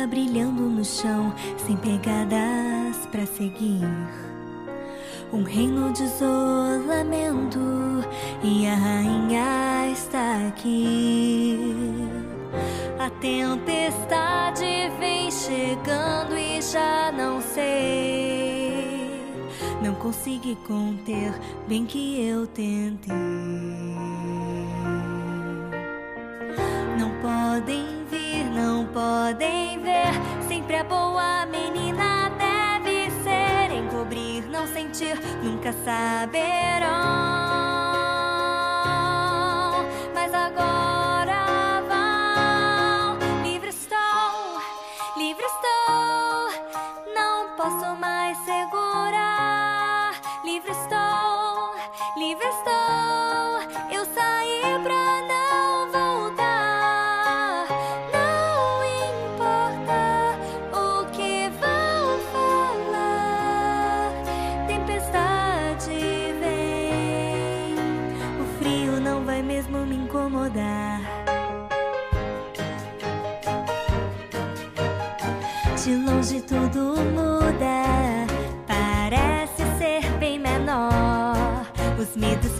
terra brilhando no chão, sem pegadas para seguir. Um reino de isolamento e a rainha está aqui. A tempestade vem chegando e já não sei. Não consegui conter, bem que eu tentei. Não podem podem ver. Sempre a boa menina deve ser. Encobrir, não sentir, nunca saberão. Mas agora vão. Livre estou, livre estou. Não posso mais segurar. Livre estou, livre estou. Vai mesmo me incomodar. De longe tudo muda, parece ser bem menor. Os medos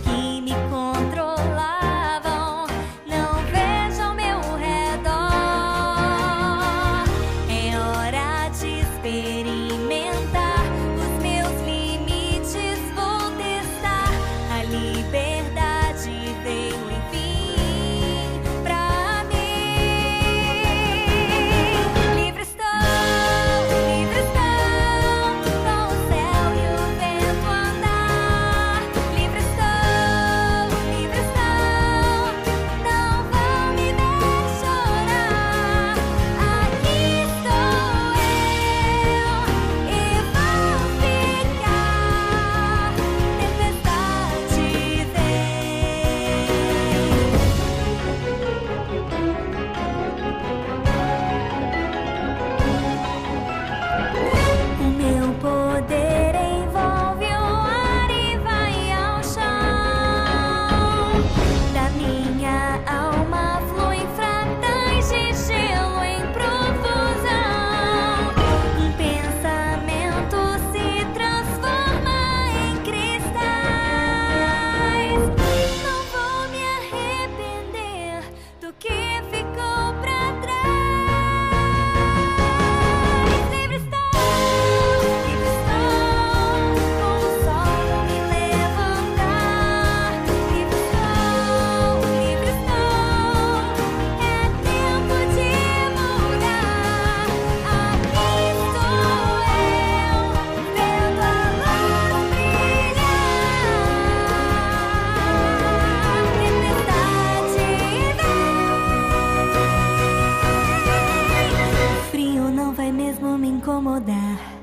個もだ。